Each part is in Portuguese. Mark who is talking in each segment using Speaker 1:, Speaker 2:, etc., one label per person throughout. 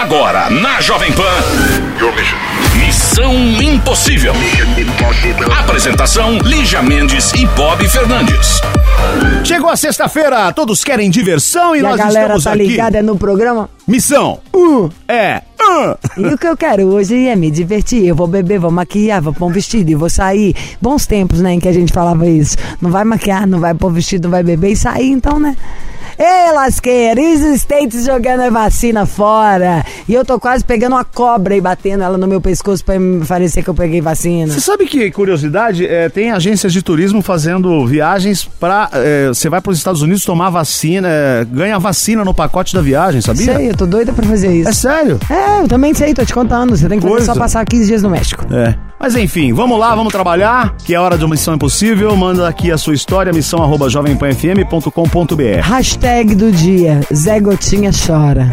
Speaker 1: Agora, na Jovem Pan. Missão Impossível. Apresentação: Lígia Mendes e Bob Fernandes.
Speaker 2: Chegou a sexta-feira, todos querem diversão e,
Speaker 3: E a
Speaker 2: nós
Speaker 3: galera
Speaker 2: estamos
Speaker 3: tá
Speaker 2: aqui.
Speaker 3: ligada no programa.
Speaker 2: Missão
Speaker 3: Uh,
Speaker 2: é. ah.
Speaker 3: e o que eu quero hoje é me divertir. Eu vou beber, vou maquiar, vou pôr um vestido e vou sair. Bons tempos, né, em que a gente falava isso. Não vai maquiar, não vai pôr vestido, não vai beber e sair, então, né? Ê, lasqueira, e os States jogando a vacina fora. E eu tô quase pegando uma cobra e batendo ela no meu pescoço pra me parecer que eu peguei vacina.
Speaker 2: Você sabe que, curiosidade, é, tem agências de turismo fazendo viagens pra. é, Você vai para os Estados Unidos tomar vacina, é, ganha vacina no pacote da viagem, sabia?
Speaker 3: Sei, eu tô doida pra fazer isso.
Speaker 2: É sério?
Speaker 3: É, eu também sei, tô te contando. Você tem que fazer
Speaker 2: Coisa.
Speaker 3: só passar 15 dias no México.
Speaker 2: É. Mas enfim, vamos lá, vamos trabalhar, que é hora de uma Missão Impossível. Manda aqui a sua história, missão arroba jovempanfm.com.br.
Speaker 3: Hashtag do dia, Zé Gotinha chora.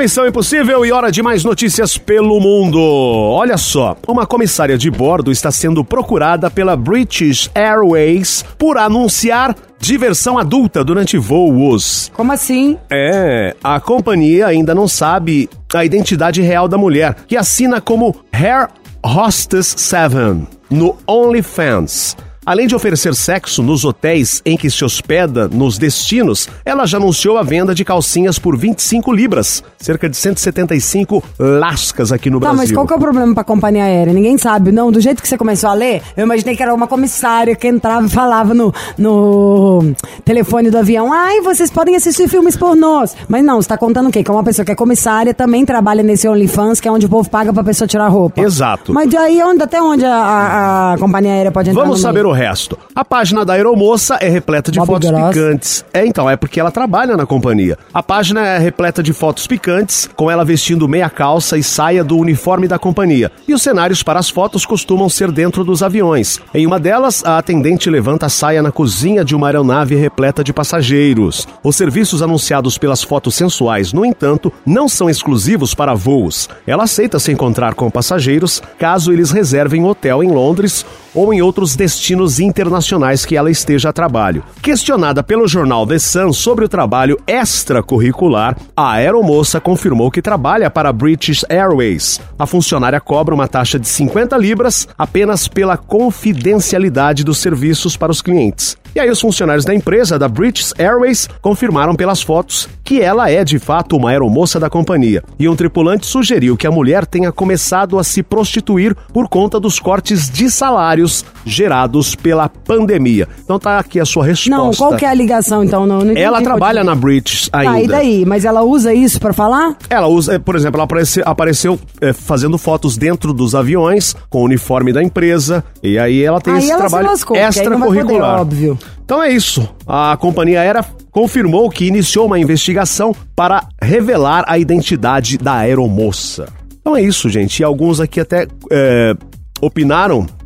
Speaker 2: Missão Impossível e hora de mais notícias pelo mundo. Olha só, uma comissária de bordo está sendo procurada pela British Airways por anunciar diversão adulta durante voos.
Speaker 3: Como assim?
Speaker 2: É, a companhia ainda não sabe a identidade real da mulher, que assina como Hair Hostess 7 no OnlyFans. Além de oferecer sexo nos hotéis em que se hospeda nos destinos, ela já anunciou a venda de calcinhas por 25 libras, cerca de 175 lascas aqui no
Speaker 3: Tá,
Speaker 2: Brasil.
Speaker 3: mas qual que é o problema pra companhia aérea? Ninguém sabe. Não, do jeito que você começou a ler, eu imaginei que era uma comissária que entrava e falava no, no telefone do avião. Ai, vocês podem assistir filmes pornôs. Mas não, você tá contando o quê? Que é uma pessoa que é comissária, também trabalha nesse OnlyFans, que é onde o povo paga pra pessoa tirar roupa.
Speaker 2: Exato.
Speaker 3: Mas daí onde, até onde a, a- a companhia aérea pode entrar
Speaker 2: Vamos saber? O resto. A página da aeromoça é repleta de
Speaker 4: Bob
Speaker 2: fotos
Speaker 4: Gross.
Speaker 2: picantes. É, então, é porque ela trabalha na companhia. A página é repleta de fotos picantes, com ela vestindo meia calça e saia do uniforme da companhia. E os cenários para as fotos costumam ser dentro dos aviões. Em uma delas, a atendente levanta a saia na cozinha de uma aeronave repleta de passageiros. Os serviços anunciados pelas fotos sensuais, no entanto, não são exclusivos para voos. Ela aceita se encontrar com passageiros caso eles reservem hotel em Londres ou em outros destinos internacionais que ela esteja a trabalho. Questionada pelo jornal The Sun sobre o trabalho extracurricular, a aeromoça confirmou que trabalha para a British Airways. A funcionária cobra uma taxa de 50 libras apenas pela confidencialidade dos serviços para os clientes. E aí os funcionários da empresa, da British Airways, confirmaram pelas fotos que ela é de fato uma aeromoça da companhia. E um tripulante sugeriu que a mulher tenha começado a se prostituir por conta dos cortes de salários gerados pela pandemia. Então tá aqui a sua resposta.
Speaker 4: Não, qual que é a ligação então? Não, não.
Speaker 2: Ela trabalha na British ainda.
Speaker 4: Tá, e daí? Mas ela usa isso pra falar?
Speaker 2: Ela usa, por exemplo, ela apareceu, apareceu eh, fazendo fotos dentro dos aviões com o uniforme da empresa e aí ela tem
Speaker 4: Aí
Speaker 2: esse
Speaker 4: ela
Speaker 2: trabalho
Speaker 4: lascou, vai poder,
Speaker 2: extracurricular.
Speaker 4: óbvio.
Speaker 2: Então é isso. A companhia aérea confirmou que iniciou uma investigação para revelar a identidade da aeromoça. Então é isso, gente. E alguns aqui até eh, opinaram na- na- na-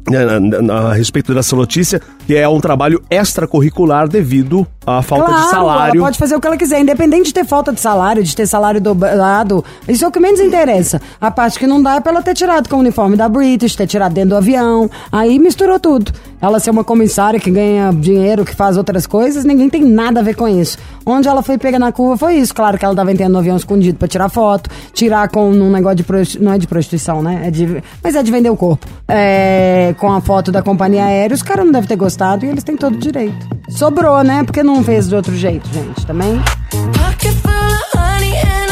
Speaker 2: a respeito dessa notícia que é um trabalho extracurricular devido à falta
Speaker 4: claro,
Speaker 2: de salário.
Speaker 4: ela pode fazer o que ela quiser, independente de ter falta de salário, de ter salário dobrado. Isso é o que menos interessa. A parte que não dá é pra ela ter tirado com o uniforme da British, ter tirado dentro do avião. Aí misturou tudo. Ela ser uma comissária que ganha dinheiro, que faz outras coisas, ninguém tem nada a ver com isso. Onde ela foi pega na curva foi isso. Claro que ela tava entrando no avião escondido pra tirar foto, tirar com um negócio de prostituição. Não é de prostituição, né? É de, mas é de vender o corpo. É, com a foto da companhia aérea, os caras não devem ter gostado e eles têm todo o direito. Sobrou, né? Porque não fez de outro jeito, gente, também.
Speaker 5: Pocket full of honey and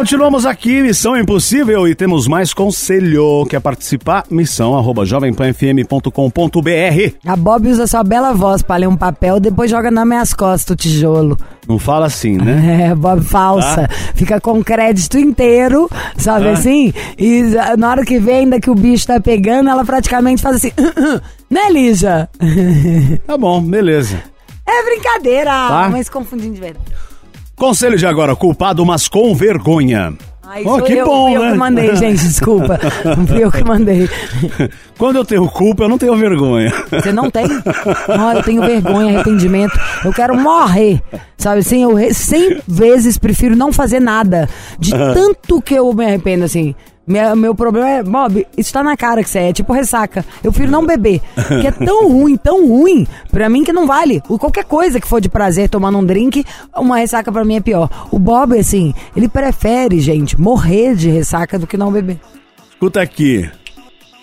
Speaker 2: Continuamos aqui, Missão Impossível, e temos mais conselho. Quer participar? Missão arroba jovempanfm.com.br.
Speaker 4: A Bob usa sua bela voz pra ler um papel, depois joga nas minhas costas o tijolo.
Speaker 2: Não fala assim, né?
Speaker 4: É, Bob falsa. Fica com crédito inteiro, sabe
Speaker 2: Ah.
Speaker 4: assim? E na hora que vê, ainda que o bicho tá pegando, ela praticamente faz assim. né, Lígia?
Speaker 2: Tá bom, beleza.
Speaker 4: É brincadeira,
Speaker 2: Tá.
Speaker 4: mas confundindo de verdade.
Speaker 2: Conselho de agora, culpado, mas com vergonha.
Speaker 4: Ai,
Speaker 2: Oh, que
Speaker 4: eu,
Speaker 2: bom,
Speaker 4: fui eu
Speaker 2: né?
Speaker 4: que mandei, gente, desculpa. Fui eu que mandei.
Speaker 2: Quando eu tenho culpa, eu não tenho vergonha.
Speaker 4: Você não tem? Não, eu tenho vergonha, arrependimento. Eu quero morrer. Sabe assim, eu 100 vezes prefiro não fazer nada. De tanto que eu me arrependo, assim. Meu, meu problema é, Bob, isso tá na cara que você é, é tipo ressaca. Eu prefiro não beber. Que é tão ruim, tão ruim, pra mim que não vale. O, qualquer coisa que for de prazer tomando um drink, uma ressaca pra mim é pior. O Bob, assim, ele prefere, gente, morrer de ressaca do que não beber.
Speaker 2: Escuta aqui.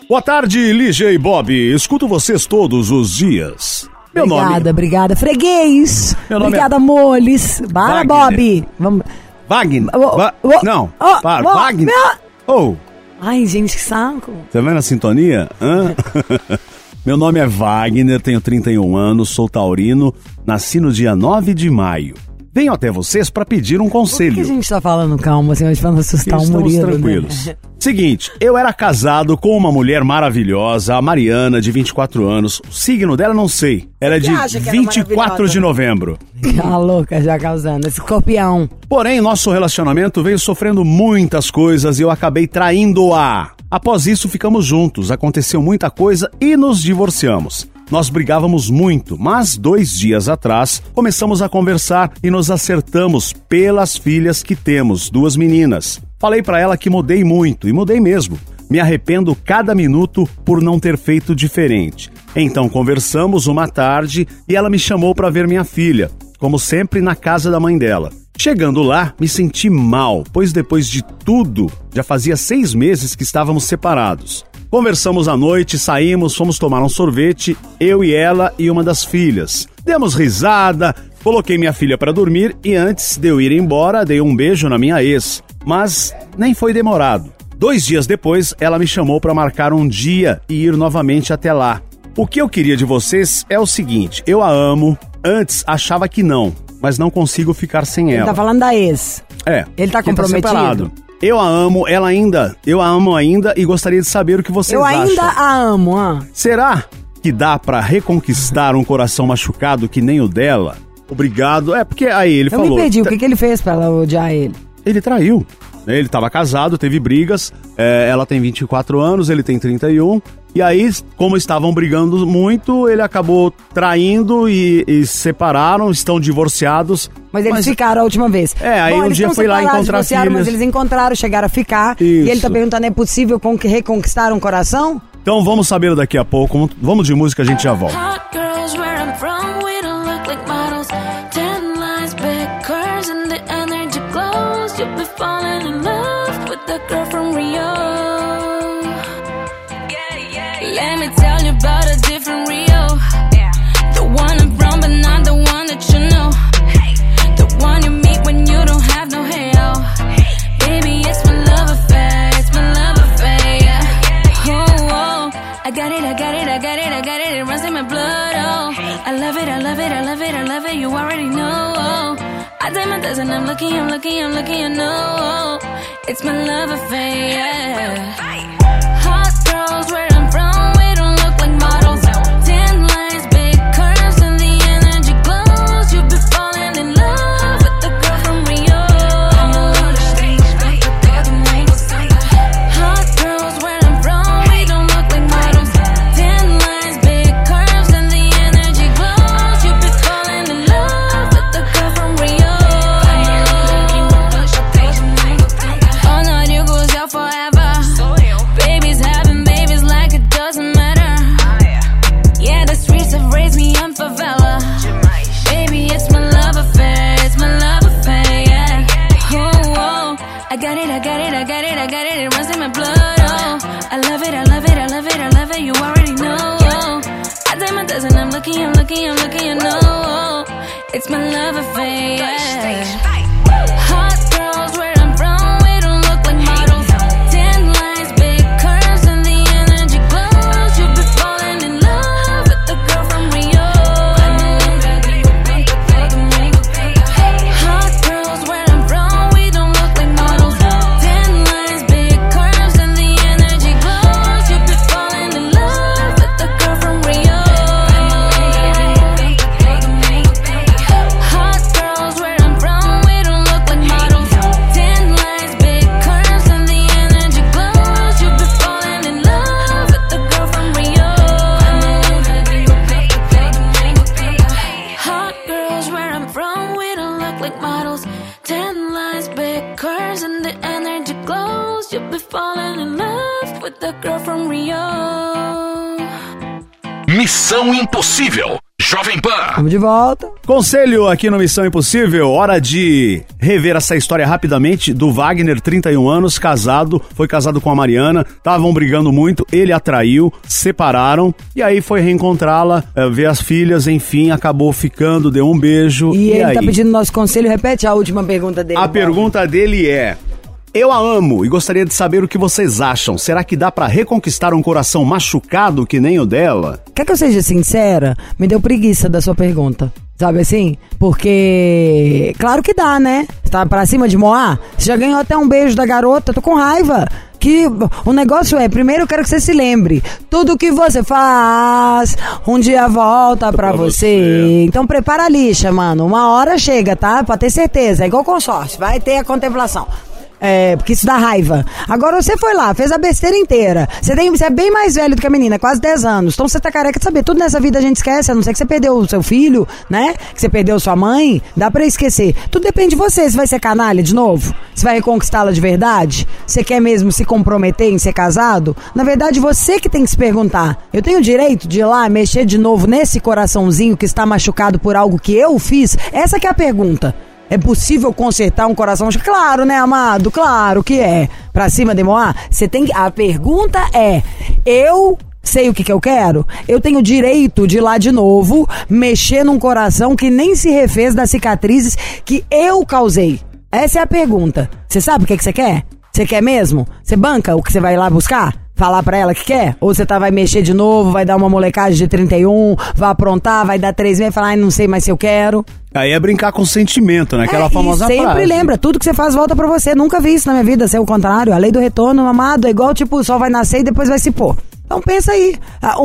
Speaker 2: Boa tarde, Lígia e Bob. Escuto vocês todos os dias. Meu
Speaker 4: obrigada,
Speaker 2: nome
Speaker 4: obrigada. Freguês.
Speaker 2: Meu nome
Speaker 4: obrigada, moles. Bora,
Speaker 2: Wagner.
Speaker 4: Bob. Vamos.
Speaker 2: Wagner. Va- não,
Speaker 4: ô,
Speaker 2: para, Wagner.
Speaker 4: meu-
Speaker 2: Oh,
Speaker 4: Ai, gente, que saco.
Speaker 2: tá vendo a sintonia? Hã? Meu nome é Wagner, tenho 31 anos, sou taurino, nasci no dia 9 de maio. Venho até vocês para pedir um
Speaker 4: Por
Speaker 2: conselho.
Speaker 4: que a gente tá falando calma, assim, hoje pra não assustar o
Speaker 2: Estamos
Speaker 4: Murilo,
Speaker 2: tranquilos.
Speaker 4: né?
Speaker 2: Seguinte, eu era casado com uma mulher maravilhosa, a Mariana, de 24 anos. O signo dela não sei. Ela é de
Speaker 4: acha que era
Speaker 2: 24 de
Speaker 4: maravilhosa?
Speaker 2: novembro.
Speaker 4: A louca já causando. Esse escorpião.
Speaker 2: Porém, nosso relacionamento veio sofrendo muitas coisas e eu acabei traindo-a. Após isso, ficamos juntos, aconteceu muita coisa e nos divorciamos. Nós brigávamos muito, mas dois dias atrás começamos a conversar e nos acertamos pelas filhas que temos, duas meninas. Falei pra ela que mudei muito e mudei mesmo. Me arrependo cada minuto por não ter feito diferente. Então conversamos uma tarde e ela me chamou para ver minha filha, como sempre na casa da mãe dela. Chegando lá, me senti mal, pois depois de tudo, já fazia seis meses que estávamos separados. Conversamos à noite, saímos, fomos tomar um sorvete, eu e ela e uma das filhas. Demos risada, coloquei minha filha para dormir e antes de eu ir embora, dei um beijo na minha ex. Mas nem foi demorado. Dois dias depois, ela me chamou para marcar um dia e ir novamente até lá. O que eu queria de vocês é o seguinte: eu a amo. Antes achava que não, mas não consigo ficar sem
Speaker 4: Ele
Speaker 2: ela.
Speaker 4: tá falando da ex.
Speaker 2: É.
Speaker 4: Ele tá
Speaker 2: que
Speaker 4: comprometido?
Speaker 2: separado. Eu a amo, ela ainda. Eu a amo ainda e gostaria de saber o que vocês
Speaker 4: Eu ainda
Speaker 2: acham.
Speaker 4: a amo, ah.
Speaker 2: Será que dá pra reconquistar um coração machucado que nem o dela? Obrigado. É porque aí ele
Speaker 4: Eu
Speaker 2: falou.
Speaker 4: me perdi. O que, que ele fez pra ela odiar ele?
Speaker 2: Ele traiu. né? Ele estava casado, teve brigas. é, ela tem 24 anos, ele tem 31. E aí, como estavam brigando muito, ele acabou traindo e, e separaram, estão divorciados.
Speaker 4: Mas eles ficaram a última vez.
Speaker 2: É, aí um
Speaker 4: eles
Speaker 2: dia foi lá encontrar
Speaker 4: divorciaram, Mas
Speaker 2: filhas.
Speaker 4: eles encontraram, chegaram a ficar. E ele tá
Speaker 2: Isso.
Speaker 4: perguntando, é possível con- reconquistar um coração?
Speaker 2: Então vamos saber daqui a pouco. Vamos de música, a gente já volta.
Speaker 5: Hot girls where I'm from, love it, I love it, I love it, I love it. You already know. I did my and I'm looking, I'm looking, I'm looking. I know. It's my love affair. Hot girls where
Speaker 1: Missão Impossível. Jovem Pan.
Speaker 4: Vamos de volta.
Speaker 2: Conselho aqui no Missão Impossível, hora de rever essa história rapidamente do Wagner, 31 anos, casado, foi casado com a Mariana, estavam brigando muito, ele a traiu, separaram e aí foi reencontrá-la, eh, ver as filhas, enfim, acabou ficando, deu um beijo.
Speaker 4: E, ele
Speaker 2: aí?
Speaker 4: tá pedindo nosso conselho. Repete a última pergunta dele.
Speaker 2: A
Speaker 4: Bob.
Speaker 2: pergunta dele é: Eu a amo e gostaria de saber o que vocês acham. Será que dá pra reconquistar um coração machucado que nem o dela?
Speaker 4: Quer que eu seja sincera? Me deu preguiça da sua pergunta. Sabe assim? Porque. Claro que dá, né? Você tá pra cima de Moá? Você já ganhou até um beijo da garota, tô com raiva. Que o negócio é, primeiro eu quero que você se lembre. Tudo que você faz, um dia volta pra,
Speaker 2: Pra
Speaker 4: você.
Speaker 2: você.
Speaker 4: Então prepara a lixa, mano. Uma hora chega, tá? Pra ter certeza. É igual consórcio. Vai ter a contemplação. É, porque isso dá raiva. Agora você foi lá, fez a besteira inteira. Você, tem, você é bem mais velho do que a menina, quase 10 anos. Então você tá careca de saber. Tudo nessa vida a gente esquece, a não ser que você perdeu o seu filho, né? Que você perdeu sua mãe. Dá pra esquecer. Tudo depende de você. Você vai ser canalha de novo? Você vai reconquistá-la de verdade? Você quer mesmo se comprometer em ser casado? Na verdade, você que tem que se perguntar. Eu tenho o direito de ir lá mexer de novo nesse coraçãozinho que está machucado por algo que eu fiz? Essa que é a pergunta. É possível consertar um coração? Claro, né, amado? Claro que é. Pra cima de Moá, você tem que. A pergunta é: eu sei o que, que eu quero? Eu tenho direito de ir lá de novo, mexer num coração que nem se refez das cicatrizes que eu causei. Essa é a pergunta. Você sabe o que, que você quer? Você quer mesmo? Você banca o que você vai lá buscar? Falar pra ela que quer? Ou você tá, vai mexer de novo, vai dar uma molecagem de 31, vai aprontar, vai dar três meses e falar, ai, não sei mais se eu quero.
Speaker 2: Aí é brincar com sentimento, né? Aquela
Speaker 4: É,
Speaker 2: famosa
Speaker 4: sempre
Speaker 2: frase.
Speaker 4: lembra, tudo que você faz volta pra você. Nunca vi isso na minha vida, ser o contrário. A lei do retorno, amado, é igual tipo, o sol vai nascer e depois vai se pôr. Então pensa aí. Ah,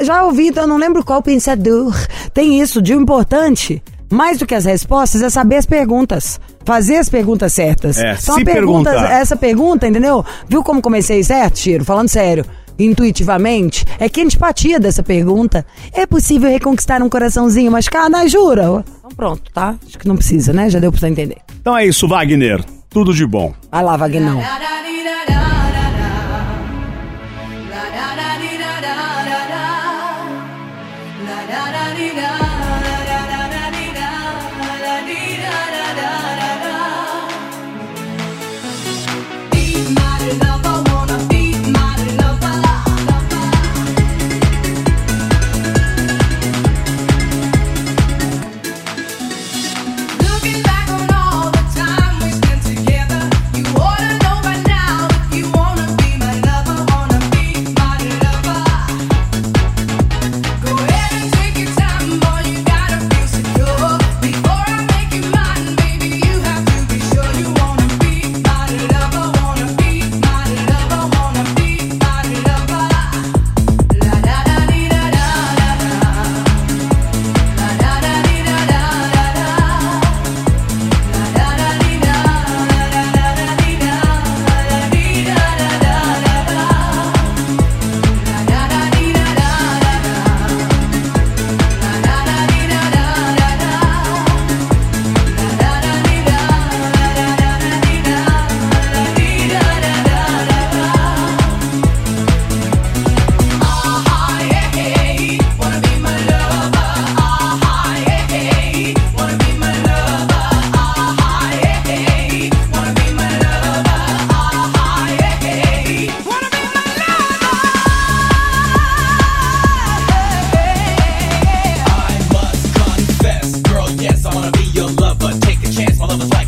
Speaker 4: Já ouvi, então eu não lembro qual pensador. Tem isso, de importante, mais do que as respostas, é saber as perguntas. Fazer as perguntas certas.
Speaker 2: É,
Speaker 4: Então
Speaker 2: se
Speaker 4: a pergunta,
Speaker 2: perguntar.
Speaker 4: essa pergunta, entendeu? Viu como comecei certo, Tiro? Falando sério. Intuitivamente, é que a antipatia dessa pergunta é possível reconquistar um coraçãozinho machucado? Ah, jura? Então pronto, tá? Acho que não precisa, né? Já deu pra você entender.
Speaker 2: Então é isso, Wagner. Tudo de bom.
Speaker 4: Vai lá, Vagnão.
Speaker 5: My
Speaker 6: love like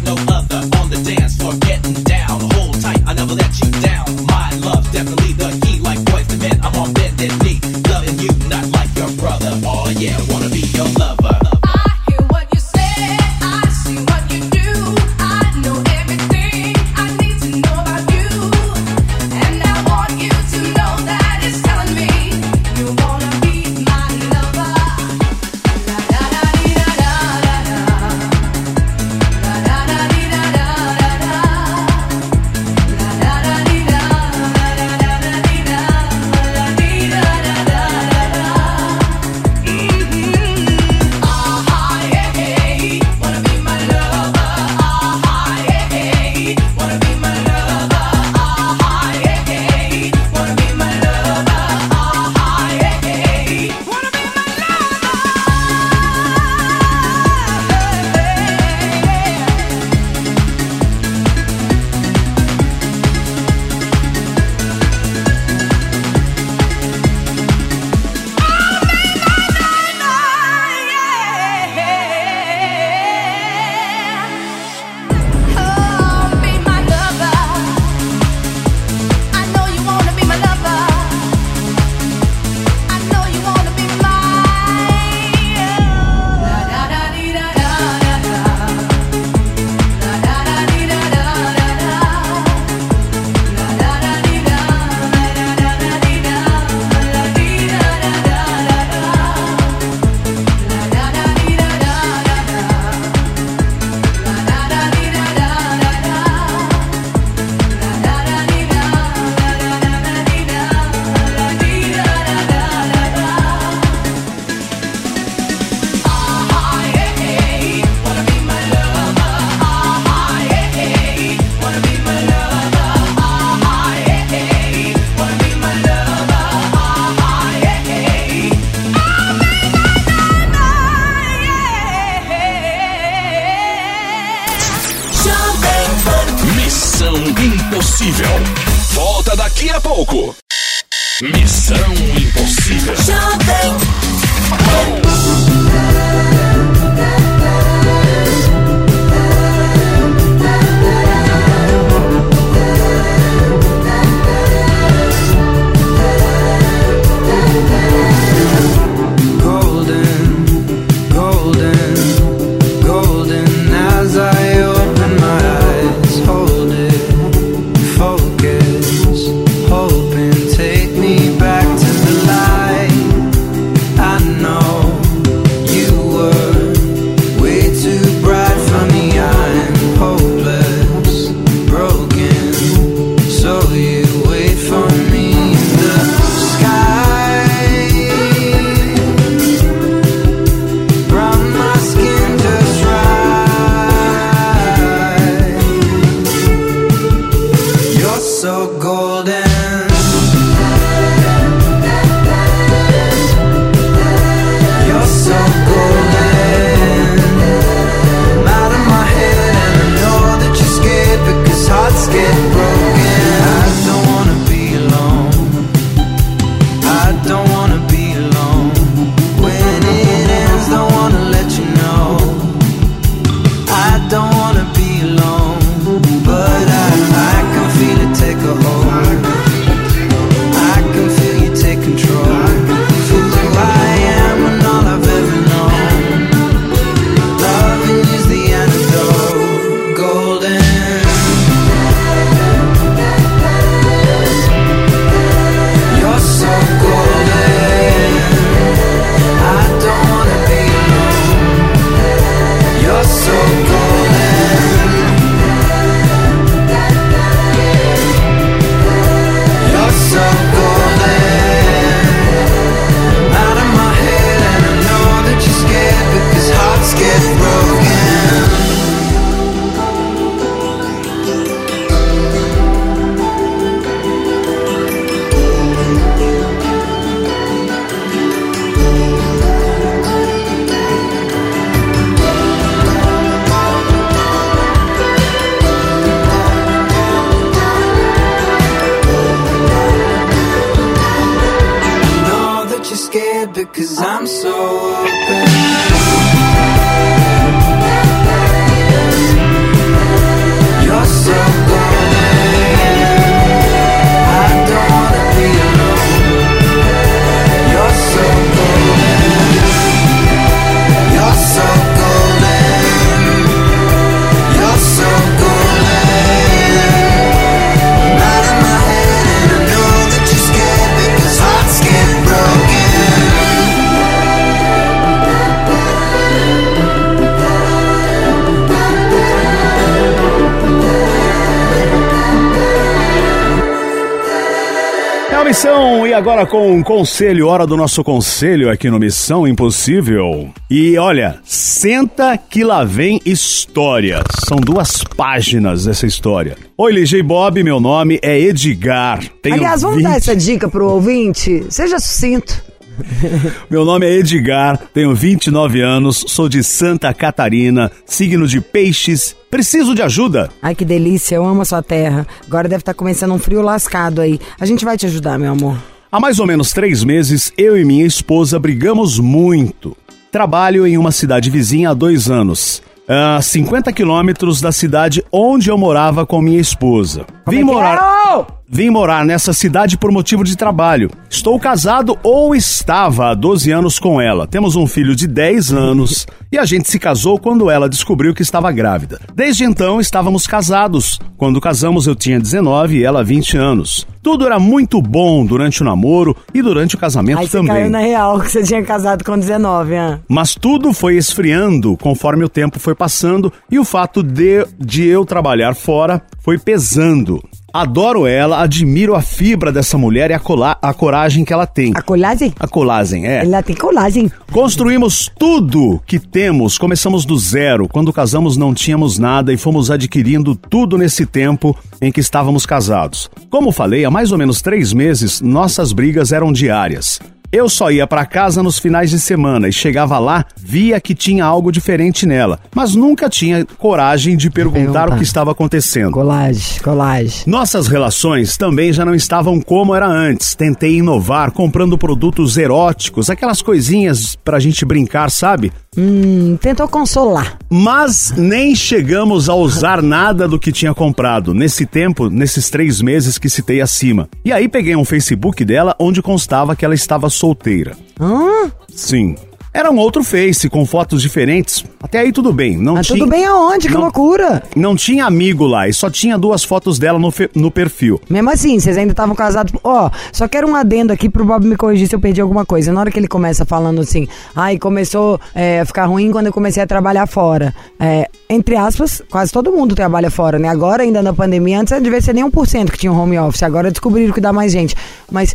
Speaker 2: agora com um conselho, hora do nosso conselho aqui no Missão Impossível. E olha, senta que lá vem história. São duas páginas essa história. Oi, LG Bob, meu nome é Edgar. Tenho
Speaker 4: Aliás, vamos dar
Speaker 2: 20
Speaker 4: essa dica pro ouvinte? Seja sucinto.
Speaker 2: Meu nome é Edgar, tenho 29 anos, sou de Santa Catarina, signo de peixes. Preciso de ajuda?
Speaker 4: Ai, que delícia, eu amo a sua terra. Agora deve estar começando um frio lascado aí. A gente vai te ajudar, meu amor.
Speaker 2: Há mais ou menos três meses, eu e minha esposa brigamos muito. Trabalho em uma cidade vizinha há dois anos. A 50 quilômetros da cidade onde eu morava com minha esposa. Vim morar. Vim morar nessa cidade por motivo de trabalho. Estou casado ou estava há 12 anos com ela. Temos um filho de 10 anos e a gente se casou quando ela descobriu que estava grávida. Desde então estávamos casados. Quando casamos eu tinha 19 e ela 20 anos. Tudo era muito bom durante o namoro e durante o casamento
Speaker 4: Aí você
Speaker 2: também.
Speaker 4: caiu na real que você tinha casado com 19, hein?
Speaker 2: Mas tudo foi esfriando conforme o tempo foi passando e o fato de, de eu trabalhar fora foi pesando. Adoro ela, admiro a fibra dessa mulher e a, cola- a coragem que ela tem.
Speaker 4: A colagem?
Speaker 2: A colagem, é.
Speaker 4: Ela tem colagem.
Speaker 2: Construímos tudo que temos, começamos do zero. Quando casamos não tínhamos nada e fomos adquirindo tudo nesse tempo em que estávamos casados. Como falei, há mais ou menos três meses, nossas brigas eram diárias. Eu só ia pra casa nos finais de semana e chegava lá, via que tinha algo diferente nela, mas nunca tinha coragem de perguntar,
Speaker 4: Perguntar.
Speaker 2: o que estava acontecendo.
Speaker 4: Colagem, colagem.
Speaker 2: Nossas relações também já não estavam como era antes. Tentei inovar comprando produtos eróticos, aquelas coisinhas pra gente brincar, sabe?
Speaker 4: Hum, tentou consolar.
Speaker 2: Mas nem chegamos a usar nada do que tinha comprado nesse tempo, nesses três meses que citei acima. E aí peguei um Facebook dela onde constava que ela estava solteira.
Speaker 4: Hã?
Speaker 2: Sim. Era um outro Face com fotos diferentes. Até aí tudo bem. Não
Speaker 4: Mas
Speaker 2: tinha...
Speaker 4: tudo bem aonde? Que
Speaker 2: Não-
Speaker 4: loucura.
Speaker 2: Não tinha amigo lá e só tinha duas fotos dela no, fe- no perfil.
Speaker 4: Mesmo assim, vocês ainda estavam casados. Ó, só quero um adendo aqui pro Bob me corrigir se eu perdi alguma coisa. Na hora que ele começa falando assim, ai, começou é, a ficar ruim quando eu comecei a trabalhar fora. É, entre aspas, quase todo mundo trabalha fora, né? Agora, ainda na pandemia, antes devia ser nem 1% que tinha um home office. Agora descobriram que dá mais gente. Mas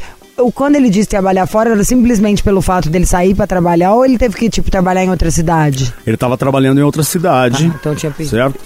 Speaker 4: quando ele disse trabalhar fora, era simplesmente pelo fato dele sair pra trabalhar ou ele teve que, tipo, trabalhar em outra cidade?
Speaker 2: Ele tava trabalhando em outra cidade.
Speaker 4: Ah, então tinha perdido.
Speaker 2: Certo?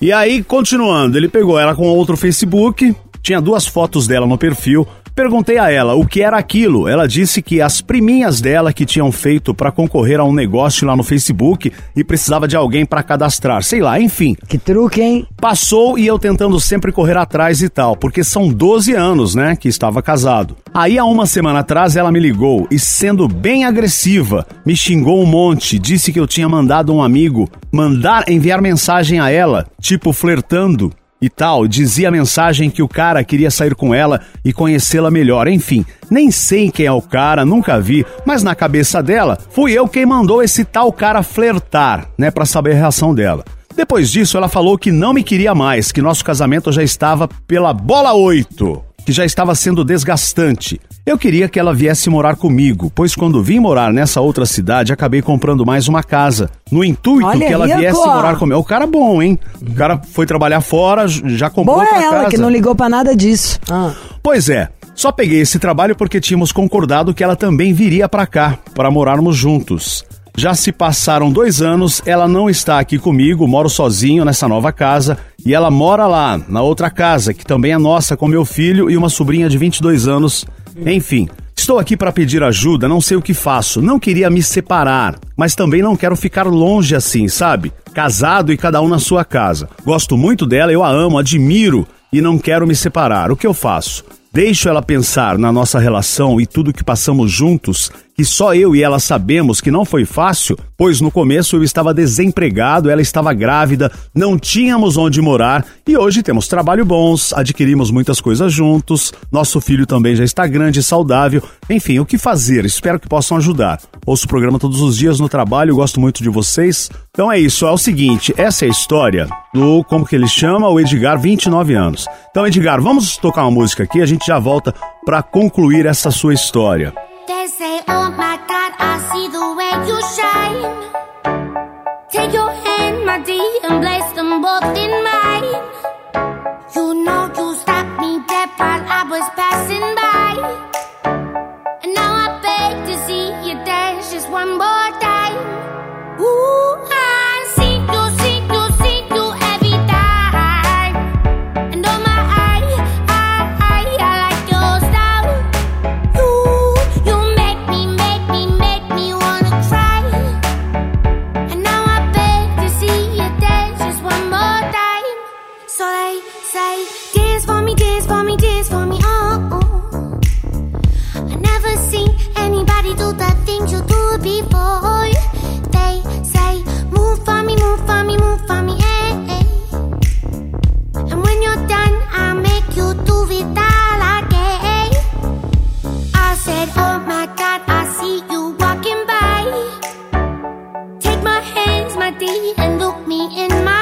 Speaker 2: E aí, continuando, ele pegou ela com outro Facebook, tinha duas fotos dela no perfil. Perguntei a ela o que era aquilo. Ela disse que as priminhas dela que tinham feito pra concorrer a um negócio lá no Facebook e precisava de alguém pra cadastrar, sei lá, enfim.
Speaker 4: Que truque, hein?
Speaker 2: Passou e eu tentando sempre correr atrás e tal, porque são 12 anos, né, que estava casado. Aí, há uma semana atrás, ela me ligou e, sendo bem agressiva, me xingou um monte, disse que eu tinha mandado um amigo mandar enviar mensagem a ela, tipo flertando e tal. Dizia a mensagem que o cara queria sair com ela e conhecê-la melhor. Enfim, nem sei quem é o cara, nunca vi, mas na cabeça dela, fui eu quem mandou esse tal cara flertar, né, pra saber a reação dela. Depois disso, ela falou que não me queria mais, que nosso casamento já estava pela bola 8, que já estava sendo desgastante. Eu queria que ela viesse morar comigo, pois quando vim morar nessa outra cidade, acabei comprando mais uma casa, no intuito
Speaker 4: Olha,
Speaker 2: que ela
Speaker 4: rico!
Speaker 2: viesse morar comigo. O cara é bom, hein? O cara foi trabalhar fora, já comprou
Speaker 4: Boa
Speaker 2: outra
Speaker 4: é ela
Speaker 2: casa.
Speaker 4: que não ligou pra nada disso. Ah.
Speaker 2: Pois é, só peguei esse trabalho porque tínhamos concordado que ela também viria pra cá, para morarmos juntos. Já se passaram dois anos, ela não está aqui comigo, moro sozinho nessa nova casa e ela mora lá, na outra casa, que também é nossa, com meu filho e uma sobrinha de 22 anos. Enfim, estou aqui para pedir ajuda, não sei o que faço. Não queria me separar, mas também não quero ficar longe assim, sabe? Casado e cada um na sua casa. Gosto muito dela, eu a amo, admiro e não quero me separar. O que eu faço? Deixo ela pensar na nossa relação e tudo que passamos juntos, que só eu e ela sabemos que não foi fácil, pois no começo eu estava desempregado, ela estava grávida, não tínhamos onde morar e hoje temos trabalho bons, adquirimos muitas coisas juntos, nosso filho também já está grande e saudável. Enfim, o que fazer? Espero que possam ajudar. Ouço o programa todos os dias no trabalho, gosto muito de vocês. Então é isso, é o seguinte, essa é a história do, como que ele chama, o Edgar, 29 anos. Então, Edgar, vamos tocar uma música aqui, a gente já volta para concluir essa sua história.
Speaker 7: They you shine. Take your hand, my dear, and place them both in mine. me in my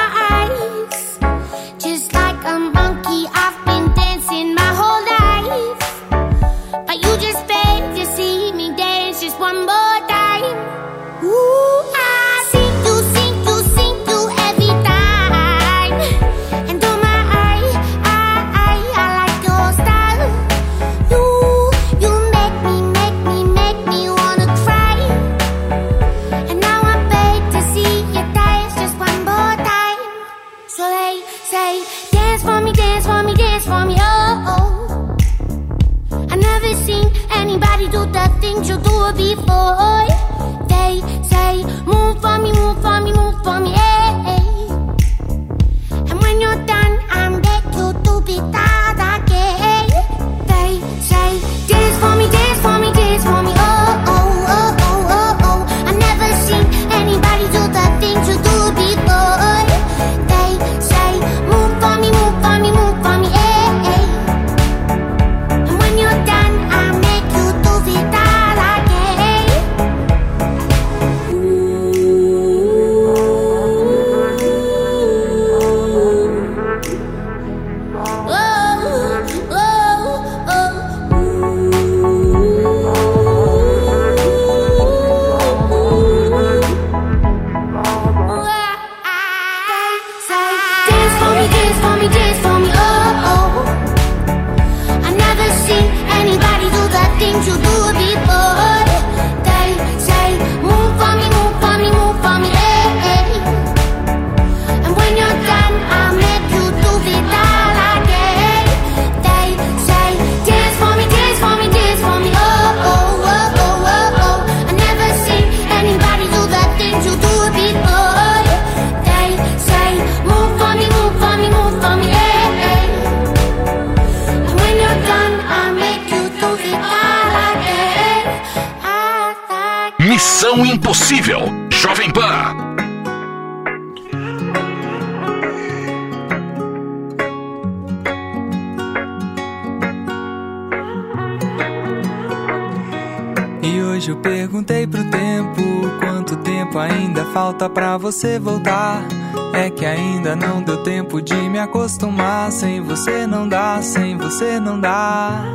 Speaker 8: você voltar. É que ainda não deu tempo de me acostumar. Sem você não dá, sem você não dá.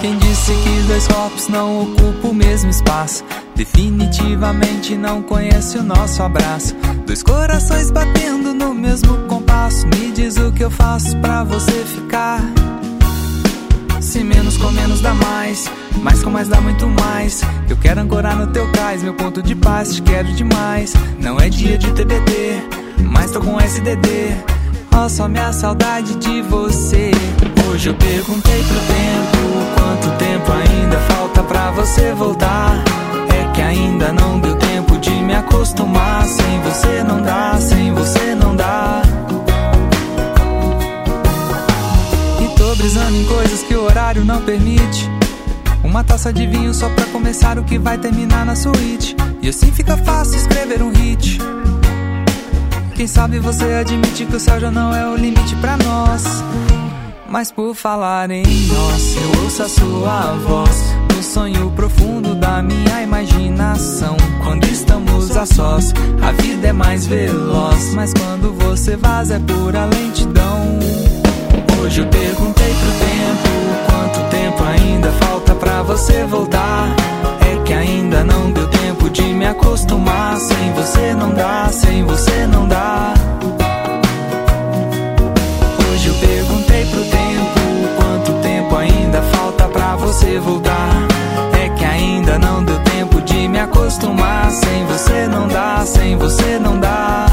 Speaker 8: Quem disse que dois corpos não ocupam o mesmo espaço? Definitivamente não conhece o nosso abraço. Dois corações batendo no mesmo compasso. Me diz o que eu faço pra você ficar. Se menos com menos dá mais, mais com mais dá muito mais. Eu quero ancorar no teu cais, meu ponto de paz, te quero demais. Não é dia de TBT, mas tô com SDD. Ó, só minha saudade de você. Hoje eu perguntei pro tempo quanto tempo ainda falta pra você voltar. É que ainda não deu tempo de me acostumar. Sem você não dá, sem você não dá. E tô brisando em coisas que o horário não permite. Uma taça de vinho só pra começar o que vai terminar na suíte. E assim fica fácil escrever um hit. Quem sabe você admite que o céu já não é o limite pra nós. Mas por falar em nós, eu ouço a sua voz no sonho profundo da minha imaginação. Quando estamos a sós, a vida é mais veloz. Mas quando você vaza, é pura lentidão. Hoje eu perguntei pro tempo quanto tempo ainda falta pra você voltar. É que ainda não deu tempo de me acostumar. Sem você não dá, sem você não dá. Hoje eu perguntei pro tempo quanto tempo ainda falta pra você voltar. É que ainda não deu tempo de me acostumar. Sem você não dá, sem você não dá.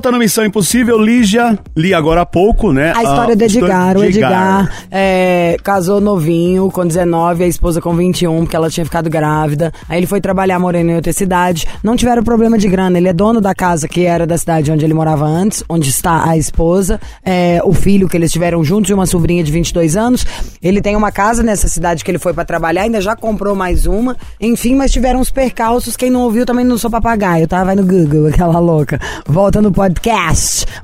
Speaker 2: Volta no Missão Impossível, Lígia, li agora há pouco, né?
Speaker 4: A história do Edgar. O Edgar é, casou novinho, com 19, a esposa com 21, porque ela tinha ficado grávida. Aí ele foi trabalhar morando em outra cidade. Não tiveram problema de grana. Ele é dono da casa que era da cidade onde ele morava antes, onde está a esposa, é, o filho que eles tiveram juntos e uma sobrinha de 22 anos. Ele tem uma casa nessa cidade que ele foi pra trabalhar, ainda já comprou mais uma. Enfim, mas tiveram uns percalços. Quem não ouviu também não sou papagaio, tá? Vai no Google, aquela louca. Volta no podcast.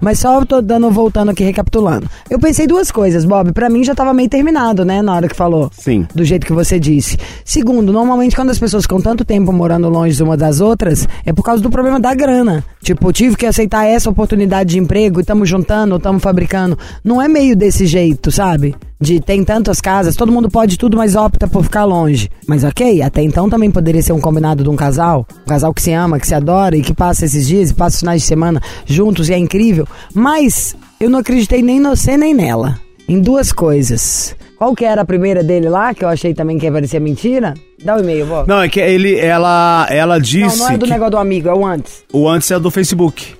Speaker 4: Mas só tô dando, voltando aqui, recapitulando. Eu pensei duas coisas, Bob. Pra mim já tava meio terminado, né? Na hora que falou.
Speaker 2: Sim.
Speaker 4: Do jeito que você disse. Segundo, normalmente quando as pessoas ficam tanto tempo morando longe umas das outras, é por causa do problema da grana. Tipo, tive que aceitar essa oportunidade de emprego e estamos juntando, estamos fabricando. Não é meio desse jeito, sabe? De tem tantas casas, todo mundo pode tudo, mas opta por ficar longe. Mas ok, até então também poderia ser um combinado de um casal. Um casal que se ama, que se adora e que passa esses dias e passa os finais de semana juntos e é incrível. Mas eu não acreditei nem em você nem nela. Em duas coisas. Qual que era a primeira dele lá, que eu achei também que parecia mentira? Dá o e-mail, vó.
Speaker 2: Não, é que ele, ela, ela disse
Speaker 4: Não, não é do
Speaker 2: que
Speaker 4: negócio do amigo, é o antes.
Speaker 2: o antes é do Facebook.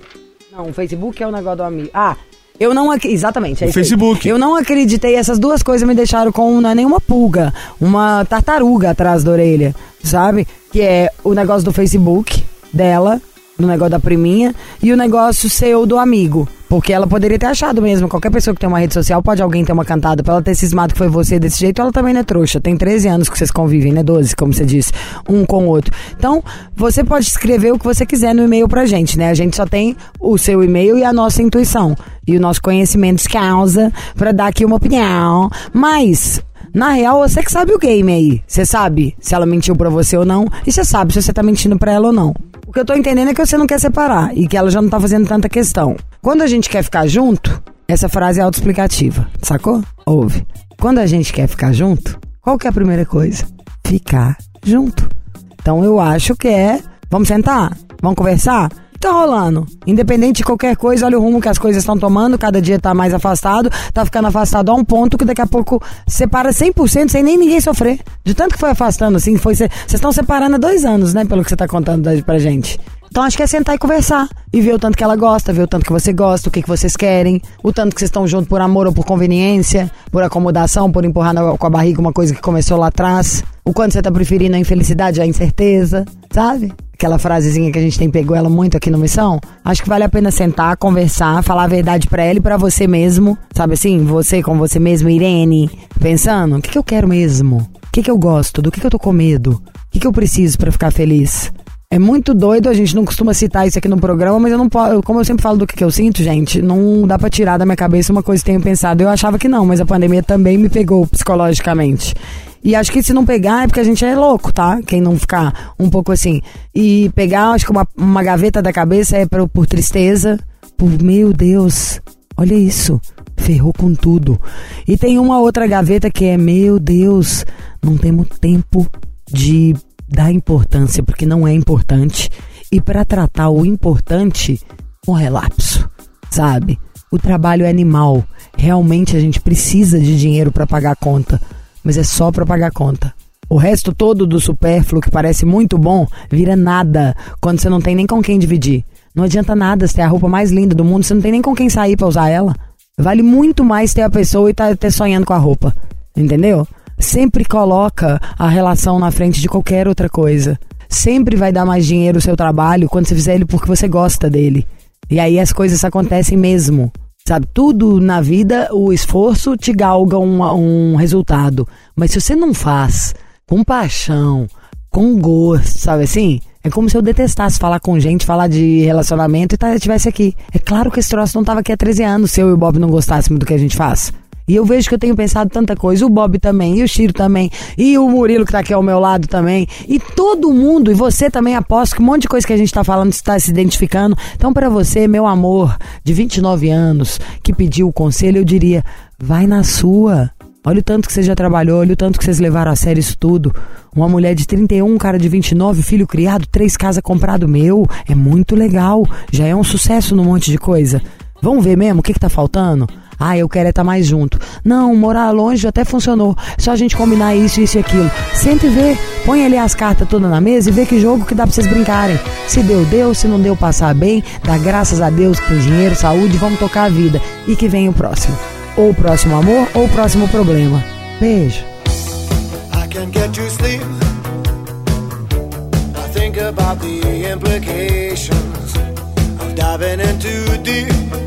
Speaker 4: Não, o Facebook é o negócio do amigo. Ah, eu não. Exatamente, é
Speaker 2: O
Speaker 4: aí.
Speaker 2: Facebook.
Speaker 4: Eu não acreditei, essas duas coisas me deixaram com, não é nenhuma pulga, uma tartaruga atrás da orelha, sabe? Que é o negócio do Facebook dela, no negócio da priminha, e o negócio seu do amigo. Porque ela poderia ter achado mesmo. Qualquer pessoa que tem uma rede social, pode alguém ter uma cantada. Pra ela ter cismado que foi você desse jeito, ela também não é trouxa. Tem 13 anos que vocês convivem, né? 12, como você disse. Um com o outro. Então, você pode escrever o que você quiser no e-mail pra gente, né? A gente só tem o seu e-mail e a nossa intuição. E o nosso conhecimento de causa pra dar aqui uma opinião. Mas, na real, você que sabe o game aí. Você sabe se ela mentiu pra você ou não. E você sabe se você tá mentindo pra ela ou não. Que eu tô entendendo é que você não quer separar. E que ela já não tá fazendo tanta questão. Quando a gente quer ficar junto, essa frase é autoexplicativa. Sacou? Ouve. Quando a gente quer ficar junto, qual que é a primeira coisa? Ficar junto. Então eu acho que é. Vamos sentar? Vamos conversar? Tá rolando. Independente de qualquer coisa, olha o rumo que as coisas estão tomando, cada dia tá mais afastado, tá ficando afastado a um ponto que daqui a pouco separa 100% sem nem ninguém sofrer. De tanto que foi afastando assim, foi vocês estão separando há dois anos, né, pelo que você tá contando pra gente. Então acho que é sentar e conversar. E ver o tanto que ela gosta, ver o tanto que você gosta, o que, que vocês querem, o tanto que vocês estão juntos por amor ou por conveniência, por acomodação, por empurrar na- com a barriga uma coisa que começou lá atrás. O quanto você tá preferindo a infelicidade à incerteza, sabe? Aquela frasezinha que a gente tem pegou ela muito aqui no Missão. Acho que vale a pena sentar, conversar, falar a verdade pra ela e pra você mesmo. Sabe assim? Você com você mesmo, Irene, pensando, o que, que eu quero mesmo? O que, que eu gosto? Do que, que eu tô com medo? O que, que eu preciso pra ficar feliz? É muito doido, a gente não costuma citar isso aqui no programa, mas eu não posso, como eu sempre falo do que, que eu sinto, gente, não dá pra tirar da minha cabeça uma coisa que tenho pensado. Eu achava que não, mas a pandemia também me pegou psicologicamente. E acho que se não pegar é porque a gente é louco, tá? Quem não ficar um pouco assim. E pegar, acho que uma, uma gaveta da cabeça é por, por tristeza, por meu Deus, olha isso, ferrou com tudo. E tem uma outra gaveta que é, meu Deus, não temos tempo de dar importância, porque não é importante. E para tratar o importante, um relapso, sabe? O trabalho é animal. Realmente a gente precisa de dinheiro para pagar a conta, mas é só para pagar conta. O resto todo do supérfluo, que parece muito bom, vira nada quando você não tem nem com quem dividir. Não adianta nada você ter a roupa mais linda do mundo, você não tem nem com quem sair pra usar ela. Vale muito mais ter a pessoa e tá ter sonhando com a roupa. Entendeu? Sempre coloca a relação na frente de qualquer outra coisa. Sempre vai dar mais dinheiro o seu trabalho quando você fizer ele porque você gosta dele. E aí as coisas acontecem mesmo. Sabe, tudo na vida, o esforço te galga um, um resultado. Mas se você não faz com paixão, com gosto, sabe assim? É como se eu detestasse falar com gente, falar de relacionamento e tá, estivesse aqui. É claro que esse troço não tava aqui há 13 anos se eu e o Bob não gostássemos do que a gente faz. E eu vejo que eu tenho pensado tanta coisa, o Bob também, e o Chiro também, e o Murilo que tá aqui ao meu lado também, e todo mundo, e você também aposto que um monte de coisa que a gente tá falando está se identificando. Então, para você, meu amor, de 29 anos, que pediu o conselho, eu diria: vai na sua. Olha o tanto que você já trabalhou, olha o tanto que vocês levaram a sério isso tudo. Uma mulher de 31, um cara de 29, filho criado, três casas comprado meu. É muito legal. Já é um sucesso num monte de coisa. Vamos ver mesmo o que, que tá faltando? Ah, eu quero é estar mais junto. Não, morar longe até funcionou. Só a gente combinar isso, isso e aquilo. Senta e vê. Põe ali as cartas todas na mesa e vê que jogo que dá pra vocês brincarem. Se deu, deu. Se não deu, passar bem. Dá graças a Deus que tem dinheiro, saúde. Vamos tocar a vida. E que vem o próximo. Ou o próximo amor, ou o próximo problema. Beijo.
Speaker 9: About the implications of diving deep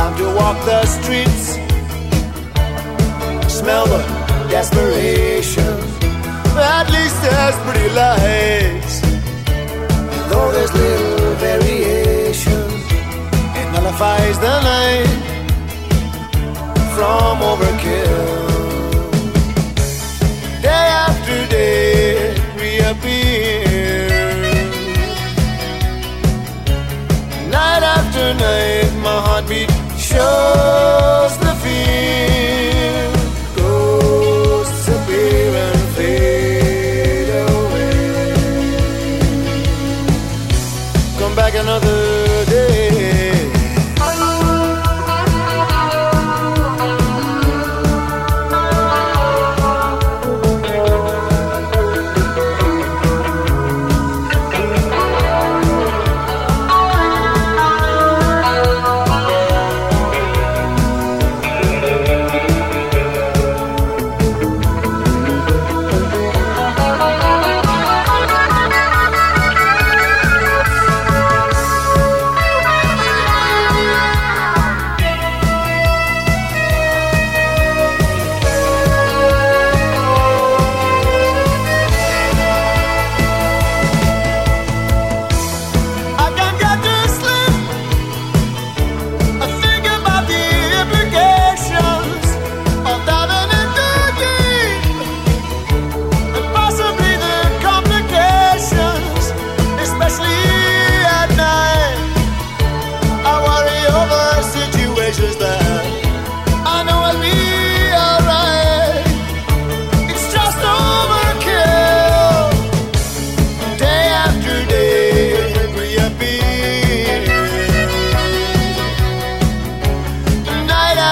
Speaker 9: time to walk the streets. Smell the desperation. At least there's pretty lights. Though there's little variation, it nullifies the night from overkill. Day after day reappears. Night after night, my heartbeat shows the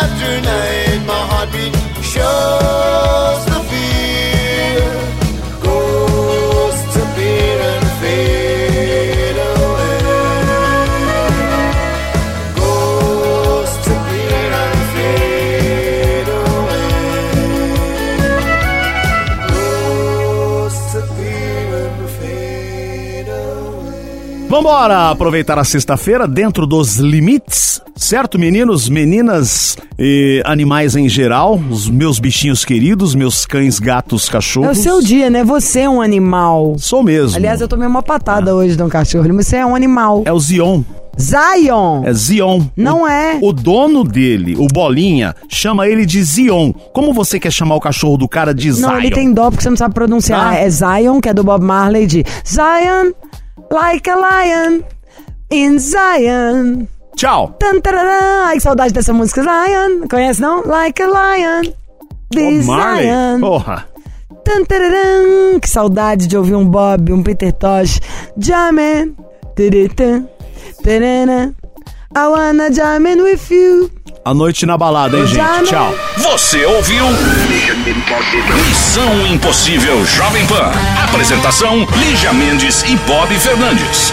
Speaker 9: afternoon.
Speaker 2: Vambora aproveitar a sexta-feira dentro dos limites, certo, meninos, meninas e animais em geral, os meus bichinhos queridos, meus cães, gatos,
Speaker 4: É
Speaker 2: cachorros.
Speaker 4: o seu dia, né? Você é um animal.
Speaker 2: Sou mesmo.
Speaker 4: Aliás, eu tomei uma patada hoje de um cachorro, mas você é um animal.
Speaker 2: É o Zion.
Speaker 4: Zion!
Speaker 2: É Zion.
Speaker 4: Não
Speaker 2: O-
Speaker 4: é.
Speaker 2: O dono dele, o Bolinha, chama ele de Zion. Como você quer chamar o cachorro do cara de Zion?
Speaker 4: Não, ele tem dó porque você não sabe pronunciar.
Speaker 2: Ah.
Speaker 4: É Zion, que é do Bob Marley, de Zion, like a lion, in Zion.
Speaker 2: Tchau.
Speaker 4: Tan, tarará. Ai, que saudade dessa música. Zion, conhece não? Like a lion,
Speaker 2: Bob
Speaker 4: be
Speaker 2: Marley?
Speaker 4: Zion.
Speaker 2: Porra.
Speaker 4: Tan, tararã. Que saudade de ouvir um Bob, um Peter Tosh. Tarana. I wanna jamming with you.
Speaker 2: A noite na balada, hein,
Speaker 4: Jamming.
Speaker 2: gente? Tchau.
Speaker 1: Você ouviu? Missão Impossível Jovem Pan. Apresentação: Lígia Mendes e Bob Fernandes.